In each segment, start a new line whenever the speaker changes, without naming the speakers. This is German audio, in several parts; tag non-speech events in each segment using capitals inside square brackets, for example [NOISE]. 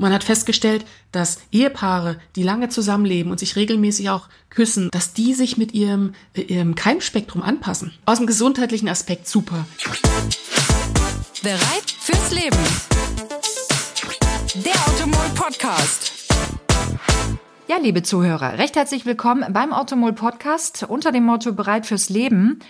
Man hat festgestellt, dass Ehepaare, die lange zusammenleben und sich regelmäßig auch küssen, dass die sich mit ihrem, äh, ihrem Keimspektrum anpassen. Aus dem gesundheitlichen Aspekt super.
Bereit fürs Leben. Der Automol Podcast. Ja, liebe Zuhörer, recht herzlich willkommen beim Automol Podcast unter dem Motto Bereit fürs Leben.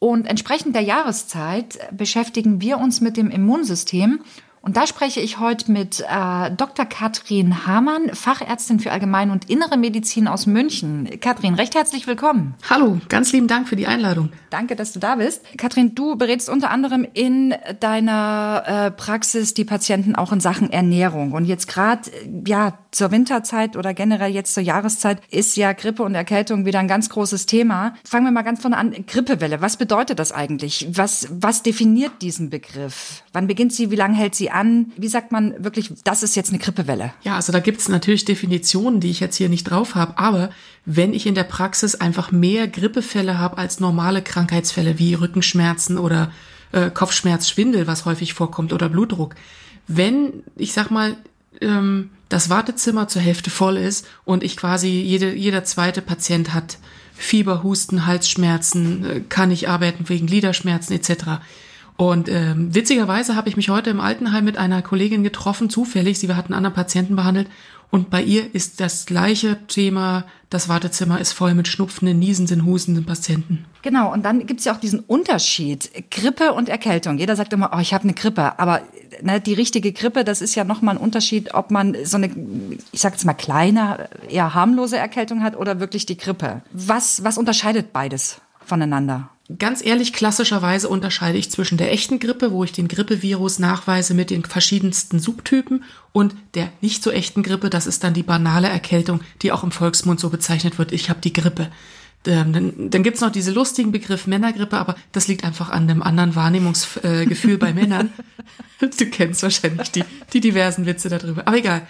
Und entsprechend der Jahreszeit beschäftigen wir uns mit dem Immunsystem und da spreche ich heute mit äh, Dr. Katrin Hamann, Fachärztin für Allgemein- und Innere Medizin aus München. Katrin, recht herzlich willkommen.
Hallo, ganz lieben Dank für die Einladung.
Danke, dass du da bist. Katrin, du berätst unter anderem in deiner äh, Praxis die Patienten auch in Sachen Ernährung. Und jetzt gerade, ja, zur Winterzeit oder generell jetzt zur Jahreszeit ist ja Grippe und Erkältung wieder ein ganz großes Thema. Fangen wir mal ganz vorne an. Grippewelle, was bedeutet das eigentlich? Was, was definiert diesen Begriff? Wann beginnt sie? Wie lange hält sie an? Wie sagt man wirklich, das ist jetzt eine Grippewelle?
Ja, also da gibt's natürlich Definitionen, die ich jetzt hier nicht drauf habe. Aber wenn ich in der Praxis einfach mehr Grippefälle habe als normale Krankheitsfälle wie Rückenschmerzen oder äh, Kopfschmerz, Schwindel, was häufig vorkommt, oder Blutdruck, wenn, ich sag mal, ähm, das Wartezimmer zur Hälfte voll ist und ich quasi jede, jeder zweite Patient hat Fieber, Husten, Halsschmerzen, äh, kann nicht arbeiten wegen Gliederschmerzen etc. Und ähm, witzigerweise habe ich mich heute im Altenheim mit einer Kollegin getroffen, zufällig. Sie hat einen anderen Patienten behandelt. Und bei ihr ist das gleiche Thema, das Wartezimmer ist voll mit schnupfenden, niesenden, hustenden Patienten.
Genau, und dann gibt's ja auch diesen Unterschied, Grippe und Erkältung. Jeder sagt immer, oh, ich habe eine Grippe, aber ne, die richtige Grippe, das ist ja nochmal ein Unterschied, ob man so eine, ich sag jetzt mal kleine, eher harmlose Erkältung hat oder wirklich die Grippe. Was, was unterscheidet beides voneinander?
Ganz ehrlich, klassischerweise unterscheide ich zwischen der echten Grippe, wo ich den Grippevirus nachweise mit den verschiedensten Subtypen, und der nicht so echten Grippe, das ist dann die banale Erkältung, die auch im Volksmund so bezeichnet wird, ich habe die Grippe. Ähm, dann, dann gibt's noch diesen lustigen Begriff Männergrippe, aber das liegt einfach an dem anderen Wahrnehmungsgefühl bei Männern. [LAUGHS] Du kennst wahrscheinlich die, die diversen Witze darüber. Aber egal.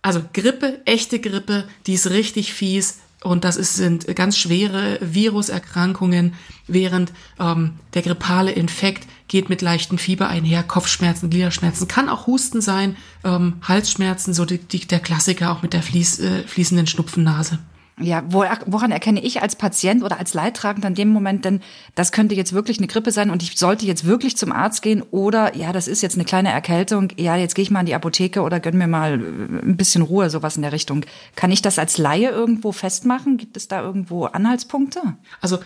Also Grippe, echte Grippe, die ist richtig fies, und das ist, sind ganz schwere Viruserkrankungen, während ähm, der grippale Infekt geht mit leichten Fieber einher, Kopfschmerzen, Gliederschmerzen, kann auch Husten sein, ähm, Halsschmerzen, so die, die, der Klassiker auch mit der fließ, äh, fließenden Schnupfennase.
Ja, woran erkenne ich als Patient oder als Leidtragender in dem Moment denn, das könnte jetzt wirklich eine Grippe sein und ich sollte jetzt wirklich zum Arzt gehen oder ja, das ist jetzt eine kleine Erkältung, ja, jetzt gehe ich mal in die Apotheke oder gönn mir mal äh, ein bisschen Ruhe, sowas in der Richtung. Kann ich das als Laie irgendwo festmachen? Gibt es da irgendwo Anhaltspunkte?
Also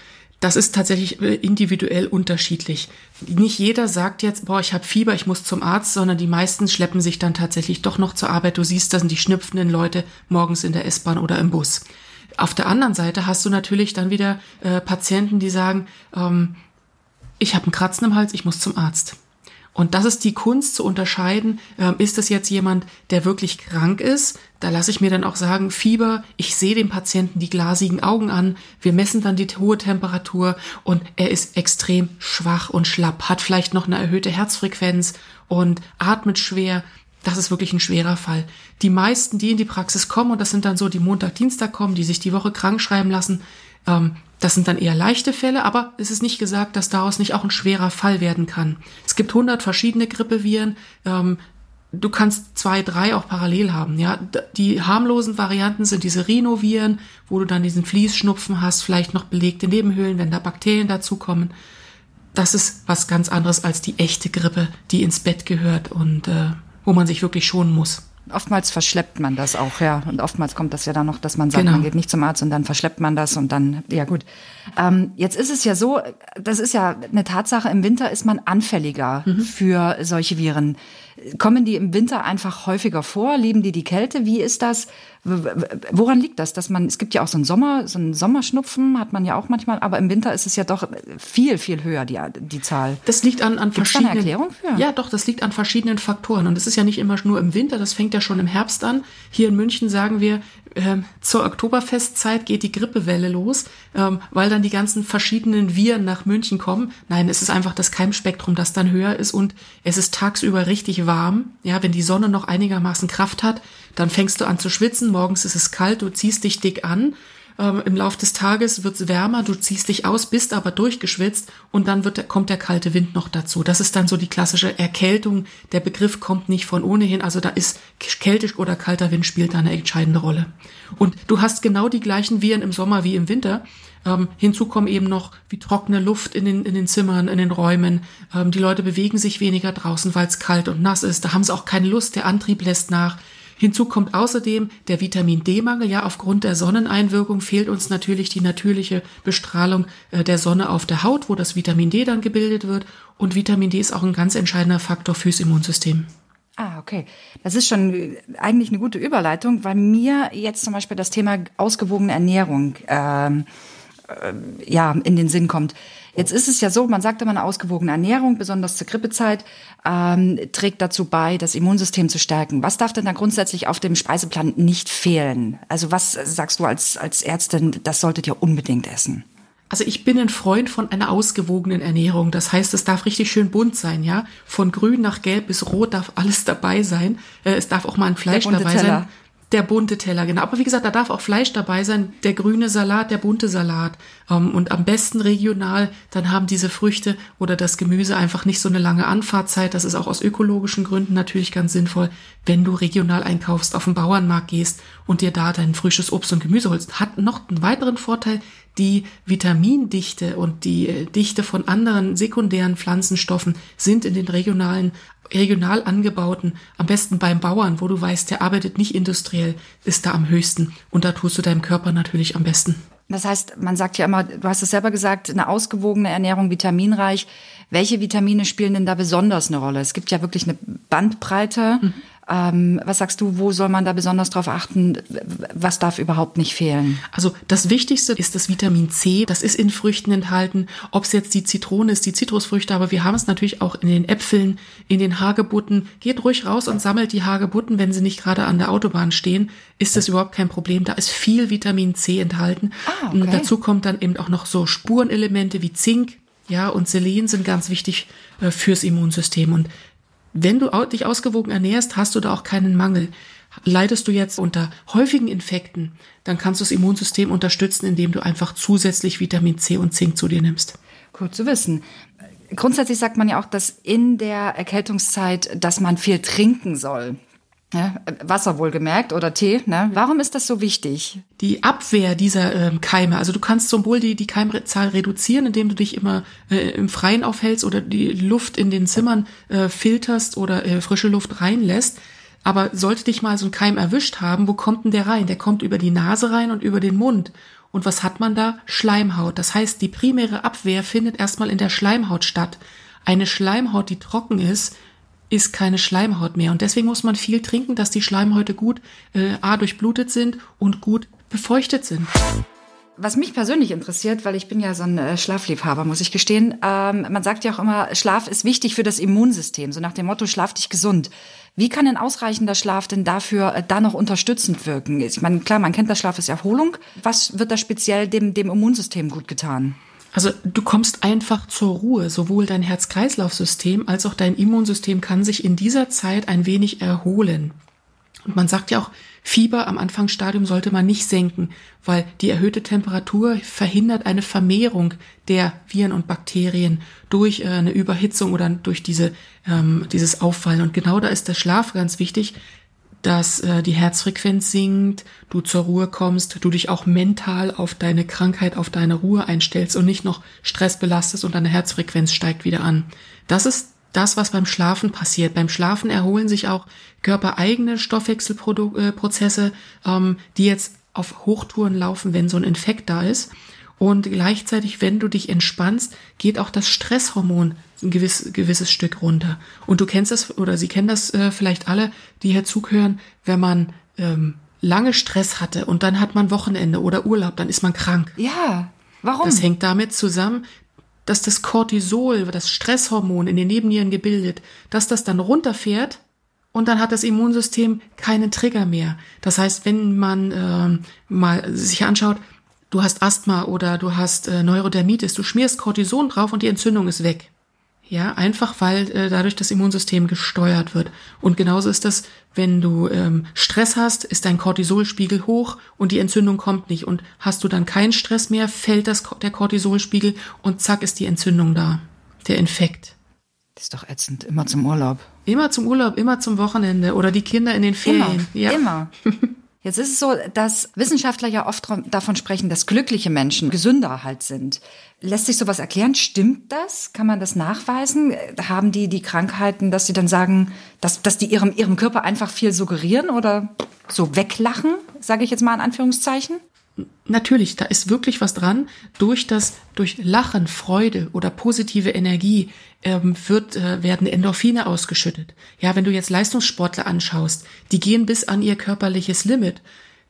das ist tatsächlich äh, individuell unterschiedlich. Nicht jeder sagt jetzt, boah, ich habe Fieber, ich muss zum Arzt, sondern die meisten schleppen sich dann tatsächlich doch noch zur Arbeit. Du siehst, das sind die schnüpfenden Leute morgens in der S-Bahn oder im Bus. Auf der anderen Seite hast du natürlich dann wieder äh, Patienten, die sagen, ähm, ich habe einen Kratzen im Hals, ich muss zum Arzt. Und das ist die Kunst zu unterscheiden, ähm, ist es jetzt jemand, der wirklich krank ist? Da lasse ich mir dann auch sagen, Fieber, ich sehe dem Patienten die glasigen Augen an, wir messen dann die hohe Temperatur und er ist extrem schwach und schlapp, hat vielleicht noch eine erhöhte Herzfrequenz und atmet schwer das ist wirklich ein schwerer Fall. Die meisten, die in die Praxis kommen, und das sind dann so, die Montag, Dienstag kommen, die sich die Woche krank schreiben lassen, ähm, das sind dann eher leichte Fälle, aber es ist nicht gesagt, dass daraus nicht auch ein schwerer Fall werden kann. Es gibt 100 verschiedene Grippeviren. Ähm, du kannst zwei, drei auch parallel haben. Ja, die harmlosen Varianten sind diese Rhinoviren, wo du dann diesen Fließschnupfen hast, vielleicht noch belegte Nebenhöhlen, wenn da Bakterien dazukommen. Das ist was ganz anderes als die echte Grippe, die ins Bett gehört und äh, wo man sich wirklich schonen muss.
Oftmals verschleppt man das auch, ja. Und oftmals kommt das ja dann noch, dass man sagt, genau. man geht nicht zum Arzt und dann verschleppt man das und dann, ja gut. Ähm, jetzt ist es ja so, das ist ja eine Tatsache, im Winter ist man anfälliger mhm. für solche Viren. Kommen die im Winter einfach häufiger vor? Lieben die die Kälte? Wie ist das? Woran liegt das? Dass man, es gibt ja auch so einen Sommer, so einen Sommerschnupfen hat man ja auch manchmal, aber im Winter ist es ja doch viel, viel höher, die, die Zahl.
Das liegt an, an Gibt's verschiedenen.
Da eine Erklärung für?
Ja, doch, das liegt an verschiedenen Faktoren. Und es ist ja nicht immer nur im Winter, das fängt ja schon im Herbst an. Hier in München sagen wir, ähm, zur Oktoberfestzeit geht die Grippewelle los, ähm, weil dann die ganzen verschiedenen Viren nach München kommen. Nein, es ist einfach das Keimspektrum, das dann höher ist und es ist tagsüber richtig warm. Ja, wenn die Sonne noch einigermaßen Kraft hat, dann fängst du an zu schwitzen, morgens ist es kalt, du ziehst dich dick an ähm, im Lauf des Tages wird es wärmer, du ziehst dich aus, bist aber durchgeschwitzt und dann wird, kommt der kalte Wind noch dazu. Das ist dann so die klassische Erkältung. Der Begriff kommt nicht von ohnehin, also da ist kältisch oder kalter Wind spielt da eine entscheidende Rolle. Und du hast genau die gleichen Viren im Sommer wie im Winter. Ähm, hinzu kommen eben noch wie trockene Luft in den, in den Zimmern, in den Räumen. Ähm, die Leute bewegen sich weniger draußen, weil es kalt und nass ist. Da haben sie auch keine Lust, der Antrieb lässt nach. Hinzu kommt außerdem der Vitamin D-Mangel. Ja, aufgrund der Sonneneinwirkung fehlt uns natürlich die natürliche Bestrahlung äh, der Sonne auf der Haut, wo das Vitamin D dann gebildet wird. Und Vitamin D ist auch ein ganz entscheidender Faktor fürs Immunsystem.
Ah, okay. Das ist schon eigentlich eine gute Überleitung, weil mir jetzt zum Beispiel das Thema ausgewogene Ernährung ähm, äh, ja in den Sinn kommt. Jetzt ist es ja so, man sagt immer, eine ausgewogene Ernährung, besonders zur Grippezeit, ähm, trägt dazu bei, das Immunsystem zu stärken. Was darf denn da grundsätzlich auf dem Speiseplan nicht fehlen? Also was sagst du als, als Ärztin, das solltet ihr unbedingt essen?
Also ich bin ein Freund von einer ausgewogenen Ernährung. Das heißt, es darf richtig schön bunt sein, ja. Von grün nach gelb bis rot darf alles dabei sein. Äh, es darf auch mal ein Fleisch dabei Teller. sein. Der bunte Teller, genau. Aber wie gesagt, da darf auch Fleisch dabei sein. Der grüne Salat, der bunte Salat. Ähm, und am besten regional, dann haben diese Früchte oder das Gemüse einfach nicht so eine lange Anfahrtzeit. Das ist auch aus ökologischen Gründen natürlich ganz sinnvoll. Wenn du regional einkaufst, auf den Bauernmarkt gehst und dir da dein frisches Obst und Gemüse holst, hat noch einen weiteren Vorteil. Die Vitamindichte und die äh, Dichte von anderen sekundären Pflanzenstoffen sind in den regionalen regional angebauten, am besten beim Bauern, wo du weißt, der arbeitet nicht industriell, ist da am höchsten. Und da tust du deinem Körper natürlich am besten.
Das heißt, man sagt ja immer, du hast es selber gesagt, eine ausgewogene Ernährung, vitaminreich. Welche Vitamine spielen denn da besonders eine Rolle? Es gibt ja wirklich eine Bandbreite. Mhm. Ähm, was sagst du, wo soll man da besonders drauf achten? Was darf überhaupt nicht fehlen?
Also das Wichtigste ist das Vitamin C. Das ist in Früchten enthalten. Ob es jetzt die Zitrone ist, die Zitrusfrüchte, aber wir haben es natürlich auch in den Äpfeln, in den Hagebutten. Geht ruhig raus und sammelt die Hagebutten, wenn sie nicht gerade an der Autobahn stehen. Ist das überhaupt kein Problem. Da ist viel Vitamin C enthalten. Ah, okay. Und dazu kommt dann eben auch noch so Spurenelemente wie Zink, ja, und Selen sind ganz wichtig äh, fürs Immunsystem. Und wenn du dich ausgewogen ernährst, hast du da auch keinen Mangel. Leidest du jetzt unter häufigen Infekten, dann kannst du das Immunsystem unterstützen, indem du einfach zusätzlich Vitamin C und Zink zu dir nimmst.
Cool zu wissen. Grundsätzlich sagt man ja auch, dass in der Erkältungszeit, dass man viel trinken soll. Ja, Wasser wohlgemerkt oder Tee. Ne? Warum ist das so wichtig?
Die Abwehr dieser ähm, Keime. Also du kannst sowohl die, die Keimzahl reduzieren, indem du dich immer äh, im Freien aufhältst oder die Luft in den Zimmern äh, filterst oder äh, frische Luft reinlässt. Aber sollte dich mal so ein Keim erwischt haben, wo kommt denn der rein? Der kommt über die Nase rein und über den Mund. Und was hat man da? Schleimhaut. Das heißt, die primäre Abwehr findet erstmal in der Schleimhaut statt. Eine Schleimhaut, die trocken ist, ist keine Schleimhaut mehr. Und deswegen muss man viel trinken, dass die Schleimhäute gut äh, A durchblutet sind und gut befeuchtet sind.
Was mich persönlich interessiert, weil ich bin ja so ein äh, Schlafliebhaber, muss ich gestehen. Ähm, man sagt ja auch immer, Schlaf ist wichtig für das Immunsystem. So nach dem Motto, schlaf dich gesund. Wie kann ein ausreichender Schlaf denn dafür äh, da noch unterstützend wirken? Ich meine, klar, man kennt, das Schlaf ist Erholung. Was wird da speziell dem, dem Immunsystem gut getan?
Also du kommst einfach zur Ruhe. Sowohl dein Herz-Kreislauf-System als auch dein Immunsystem kann sich in dieser Zeit ein wenig erholen. Und man sagt ja auch, Fieber am Anfangsstadium sollte man nicht senken, weil die erhöhte Temperatur verhindert eine Vermehrung der Viren und Bakterien durch äh, eine Überhitzung oder durch diese, ähm, dieses Auffallen. Und genau da ist der Schlaf ganz wichtig, dass äh, die Herzfrequenz sinkt, du zur Ruhe kommst, du dich auch mental auf deine Krankheit, auf deine Ruhe einstellst und nicht noch Stress belastest und deine Herzfrequenz steigt wieder an. Das ist das, was beim Schlafen passiert. Beim Schlafen erholen sich auch körpereigene Stoffwechselprozesse, ähm, die jetzt auf Hochtouren laufen, wenn so ein Infekt da ist. Und gleichzeitig, wenn du dich entspannst, geht auch das Stresshormon ein gewiss, gewisses Stück runter. Und du kennst das, oder Sie kennen das äh, vielleicht alle, die hier zuhören, wenn man ähm, lange Stress hatte und dann hat man Wochenende oder Urlaub, dann ist man krank.
Ja, warum?
Das hängt damit zusammen, dass das Cortisol, das Stresshormon in den Nebennieren gebildet, dass das dann runterfährt und dann hat das Immunsystem keinen Trigger mehr. Das heißt, wenn man äh, mal sich anschaut, du hast Asthma oder du hast äh, Neurodermitis, du schmierst Cortison drauf und die Entzündung ist weg. Ja, einfach weil äh, dadurch das Immunsystem gesteuert wird. Und genauso ist das, wenn du ähm, Stress hast, ist dein Cortisolspiegel hoch und die Entzündung kommt nicht. Und hast du dann keinen Stress mehr, fällt das, der Cortisolspiegel und zack ist die Entzündung da, der Infekt.
Das ist doch ätzend, immer zum Urlaub.
Immer zum Urlaub, immer zum Wochenende oder die Kinder in den Ferien.
Immer, ja. immer. [LAUGHS] Jetzt ist es so, dass Wissenschaftler ja oft davon sprechen, dass glückliche Menschen gesünder halt sind. Lässt sich sowas erklären? Stimmt das? Kann man das nachweisen? Haben die die Krankheiten, dass sie dann sagen, dass, dass die ihrem, ihrem Körper einfach viel suggerieren oder so weglachen, sage ich jetzt mal in Anführungszeichen?
Natürlich, da ist wirklich was dran. Durch das, durch Lachen, Freude oder positive Energie ähm, wird, äh, werden Endorphine ausgeschüttet. Ja, wenn du jetzt Leistungssportler anschaust, die gehen bis an ihr körperliches Limit.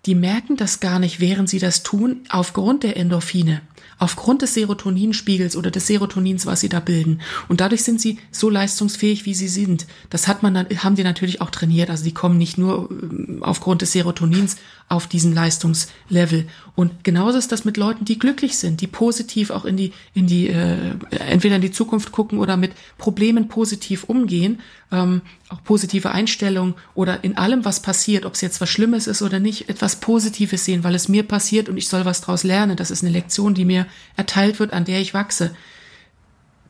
Die merken das gar nicht, während sie das tun, aufgrund der Endorphine aufgrund des Serotoninspiegels oder des Serotonins, was sie da bilden. Und dadurch sind sie so leistungsfähig, wie sie sind. Das hat man dann, haben die natürlich auch trainiert. Also die kommen nicht nur ähm, aufgrund des Serotonins auf diesen Leistungslevel. Und genauso ist das mit Leuten, die glücklich sind, die positiv auch in die, in die, äh, entweder in die Zukunft gucken oder mit Problemen positiv umgehen, ähm, auch positive Einstellung oder in allem, was passiert, ob es jetzt was Schlimmes ist oder nicht, etwas Positives sehen, weil es mir passiert und ich soll was draus lernen. Das ist eine Lektion, die mir erteilt wird, an der ich wachse.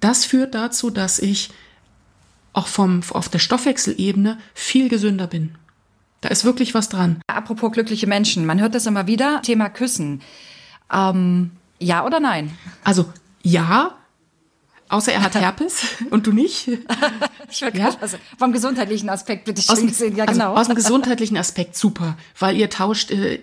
Das führt dazu, dass ich auch vom, auf der Stoffwechselebene viel gesünder bin. Da ist wirklich was dran.
Apropos glückliche Menschen, man hört das immer wieder, Thema Küssen. Ähm, ja oder nein?
Also ja, außer er hat [LAUGHS] Herpes und du nicht. [LAUGHS]
ich ja? also vom gesundheitlichen Aspekt bitte schön gesehen,
ja also genau. aus dem gesundheitlichen Aspekt super, weil ihr tauscht äh,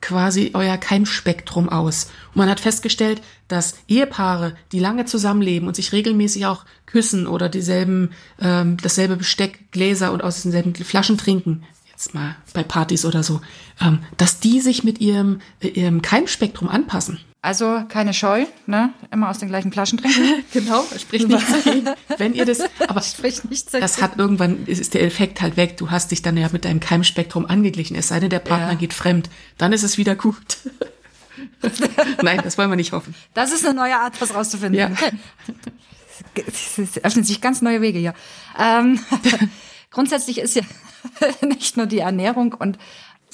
quasi euer Keimspektrum aus. Und man hat festgestellt, dass Ehepaare, die lange zusammenleben und sich regelmäßig auch küssen oder dieselben, ähm, dasselbe Besteck, Gläser und aus denselben Flaschen trinken, jetzt mal bei Partys oder so, ähm, dass die sich mit ihrem, ihrem Keimspektrum anpassen.
Also keine Scheu, ne? Immer aus den gleichen Flaschen trinken. [LAUGHS]
genau, sprich nicht. [LAUGHS] Wenn ihr das, aber sprich nicht das hat irgendwann, ist der Effekt halt weg. Du hast dich dann ja mit deinem Keimspektrum angeglichen. Es sei denn, der Partner ja. geht fremd. Dann ist es wieder gut. [LAUGHS] Nein, das wollen wir nicht hoffen.
Das ist eine neue Art, das rauszufinden. Ja. Es öffnen sich ganz neue Wege hier. Ähm, grundsätzlich ist ja [LAUGHS] nicht nur die Ernährung und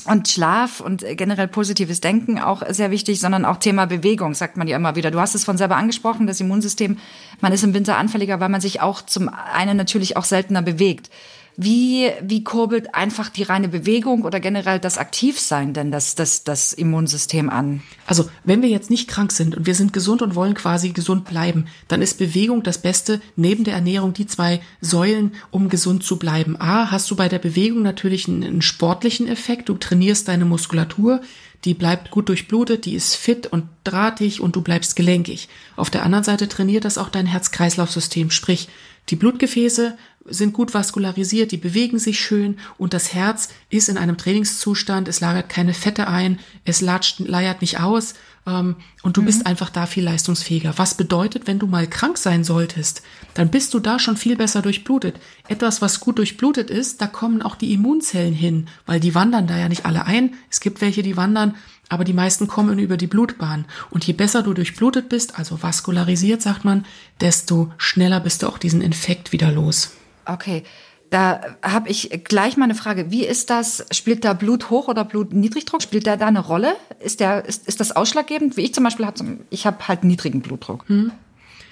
und Schlaf und generell positives Denken auch sehr wichtig, sondern auch Thema Bewegung, sagt man ja immer wieder. Du hast es von selber angesprochen, das Immunsystem, man ist im Winter anfälliger, weil man sich auch zum einen natürlich auch seltener bewegt. Wie, wie kurbelt einfach die reine Bewegung oder generell das Aktivsein denn das, das, das Immunsystem an?
Also, wenn wir jetzt nicht krank sind und wir sind gesund und wollen quasi gesund bleiben, dann ist Bewegung das Beste, neben der Ernährung die zwei Säulen, um gesund zu bleiben. A, hast du bei der Bewegung natürlich einen, einen sportlichen Effekt. Du trainierst deine Muskulatur, die bleibt gut durchblutet, die ist fit und drahtig und du bleibst gelenkig. Auf der anderen Seite trainiert das auch dein Herz-Kreislauf-System, sprich, die Blutgefäße sind gut vaskularisiert, die bewegen sich schön und das Herz ist in einem Trainingszustand, es lagert keine Fette ein, es latscht, leiert nicht aus ähm, und du mhm. bist einfach da viel leistungsfähiger. Was bedeutet, wenn du mal krank sein solltest, dann bist du da schon viel besser durchblutet. Etwas, was gut durchblutet ist, da kommen auch die Immunzellen hin, weil die wandern da ja nicht alle ein. Es gibt welche, die wandern, aber die meisten kommen über die Blutbahn. Und je besser du durchblutet bist, also vaskularisiert, sagt man, desto schneller bist du auch diesen Infekt wieder los.
Okay. Da habe ich gleich mal eine Frage. Wie ist das? Spielt da Blut hoch oder Blut Niedrigdruck? Spielt der da eine Rolle? Ist der ist, ist das ausschlaggebend? Wie ich zum Beispiel habe, ich habe halt niedrigen Blutdruck. Hm.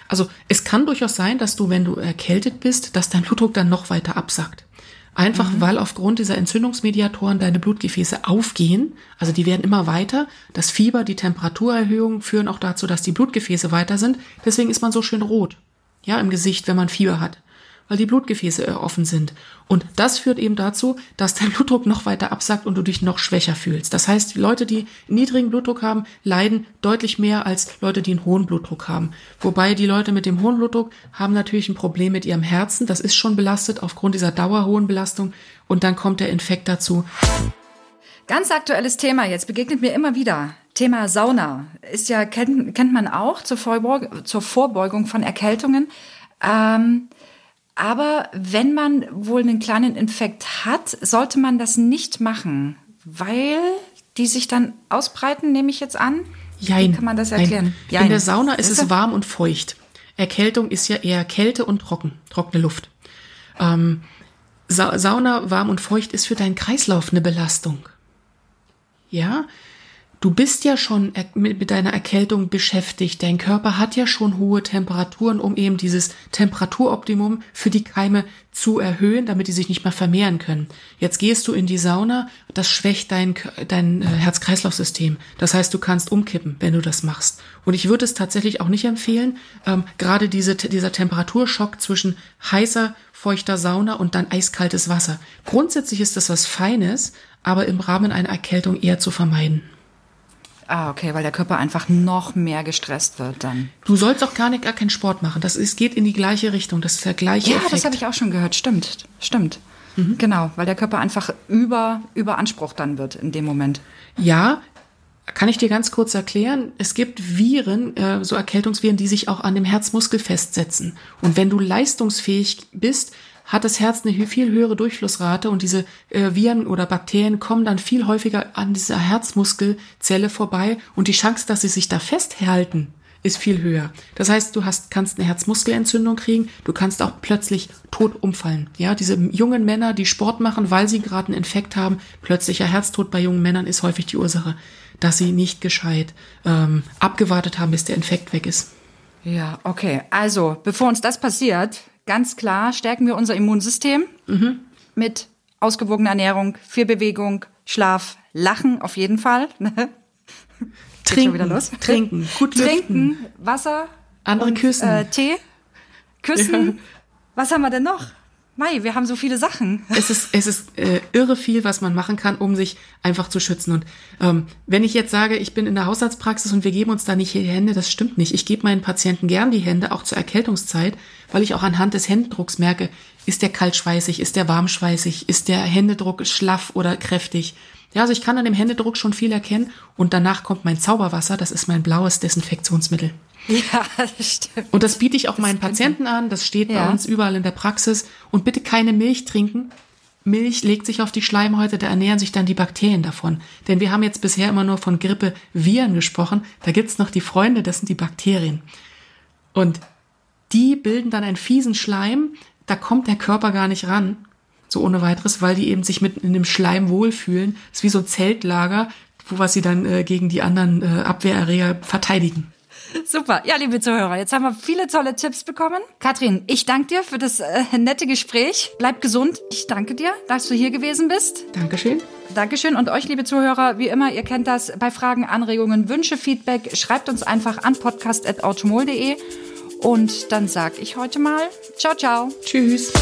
Also es kann durchaus sein, dass du, wenn du erkältet bist, dass dein Blutdruck dann noch weiter absackt. Einfach mhm. weil aufgrund dieser Entzündungsmediatoren deine Blutgefäße aufgehen. Also die werden immer weiter. Das Fieber, die Temperaturerhöhung führen auch dazu, dass die Blutgefäße weiter sind. Deswegen ist man so schön rot. Ja, im Gesicht, wenn man Fieber hat weil die Blutgefäße äh, offen sind. Und das führt eben dazu, dass dein [LAUGHS] Blutdruck noch weiter absackt und du dich noch schwächer fühlst. Das heißt, Leute, die niedrigen Blutdruck haben, leiden deutlich mehr als Leute, die einen hohen Blutdruck haben. Wobei die Leute mit dem hohen Blutdruck haben natürlich ein Problem mit ihrem Herzen. Das ist schon belastet aufgrund dieser dauerhohen Belastung. Und dann kommt der Infekt dazu.
Ganz aktuelles Thema jetzt, begegnet mir immer wieder. Thema Sauna ist ja, kennt, kennt man auch zur, Vorbeugung, zur Vorbeugung von Erkältungen. Ähm, aber wenn man wohl einen kleinen Infekt hat, sollte man das nicht machen, weil die sich dann ausbreiten, nehme ich jetzt an.
Jein. Wie kann man das erklären? Jein. In der Sauna ist es warm und feucht. Erkältung ist ja eher Kälte und trocken, trockene Luft. Ähm, Sa Sauna, warm und feucht ist für deinen Kreislauf eine Belastung. Ja, du bist ja schon mit deiner Erkältung beschäftigt. Dein Körper hat ja schon hohe Temperaturen, um eben dieses Temperaturoptimum für die Keime zu erhöhen, damit die sich nicht mehr vermehren können. Jetzt gehst du in die Sauna, das schwächt dein, dein äh, Herz-Kreislauf-System. Das heißt, du kannst umkippen, wenn du das machst. Und ich würde es tatsächlich auch nicht empfehlen, ähm, gerade diese, dieser Temperaturschock zwischen heißer, feuchter Sauna und dann eiskaltes Wasser. Grundsätzlich ist das was Feines, aber im Rahmen einer Erkältung eher zu vermeiden.
Ah, okay, weil der Körper einfach noch mehr gestresst wird dann.
Du sollst auch gar nicht gar keinen Sport machen. Das ist, geht in die gleiche Richtung. Das ist der gleiche
Ja,
Effekt.
das habe ich auch schon gehört. Stimmt, stimmt. Mhm. Genau, weil der Körper einfach über überansprucht dann wird in dem Moment.
Ja, kann ich dir ganz kurz erklären? Es gibt Viren, äh, so Erkältungsviren, die sich auch an dem Herzmuskel festsetzen. Und wenn du leistungsfähig bist, hat das Herz eine viel höhere Durchflussrate und diese äh, Viren oder Bakterien kommen dann viel häufiger an dieser Herzmuskelzelle vorbei und die Chance, dass sie sich da festhalten, ist viel höher. Das heißt, du hast, kannst eine Herzmuskelentzündung kriegen, du kannst auch plötzlich tot umfallen. Ja, diese jungen Männer, die Sport machen, weil sie gerade einen Infekt haben, plötzlicher Herztod bei jungen Männern ist häufig die Ursache, dass sie nicht gescheit ähm, abgewartet haben, bis der Infekt weg ist.
Ja, okay. Also, bevor uns das passiert, ganz klar stärken wir unser Immunsystem mhm. mit ausgewogener Ernährung, viel Bewegung, Schlaf, Lachen auf jeden Fall. [LAUGHS]
trinken, wieder los. trinken,
gut Trinken, Wasser,
andere und, küssen,
äh, Tee, küssen. Ja. Was haben wir denn noch? Mai, wir haben so viele Sachen. [LAUGHS]
Es ist, es ist äh, irre viel, was man machen kann, um sich einfach zu schützen. Und ähm, wenn ich jetzt sage, ich bin in der Hausarztpraxis und wir geben uns da nicht die Hände, das stimmt nicht. Ich gebe meinen Patienten gern die Hände, auch zur Erkältungszeit, weil ich auch anhand des Händedrucks merke, ist der kaltschweißig, ist der warmschweißig, ist der Händedruck schlaff oder kräftig. Ja, also ich kann an dem Händedruck schon viel erkennen und danach kommt mein Zauberwasser, das ist mein blaues Desinfektionsmittel.
Ja, das stimmt.
Und das biete ich auch das meinen Patienten an. Das steht ja. bei uns überall in der Praxis. Und bitte keine Milch trinken. Milch legt sich auf die Schleimhäute, da ernähren sich dann die Bakterien davon. Denn wir haben jetzt bisher immer nur von Grippe, Viren gesprochen. Da gibt's noch die Freunde, das sind die Bakterien. Und die bilden dann einen fiesen Schleim, da kommt der Körper gar nicht ran, so ohne weiteres, weil die eben sich mit in dem Schleim wohlfühlen. Das ist wie so ein Zeltlager, wo was sie dann äh, gegen die anderen äh, Abwehrerreger verteidigen.
Super. Ja, liebe Zuhörer, jetzt haben wir viele tolle Tipps bekommen. Katrin, ich danke dir für das äh, nette Gespräch. Bleib gesund. Ich danke dir, dass du hier gewesen bist.
Dankeschön.
Dankeschön. Und euch, liebe Zuhörer, wie immer, ihr kennt das, bei Fragen, Anregungen, Wünsche, Feedback, schreibt uns einfach an podcast.automol.de. Und dann sage ich heute mal, ciao, ciao.
Tschüss.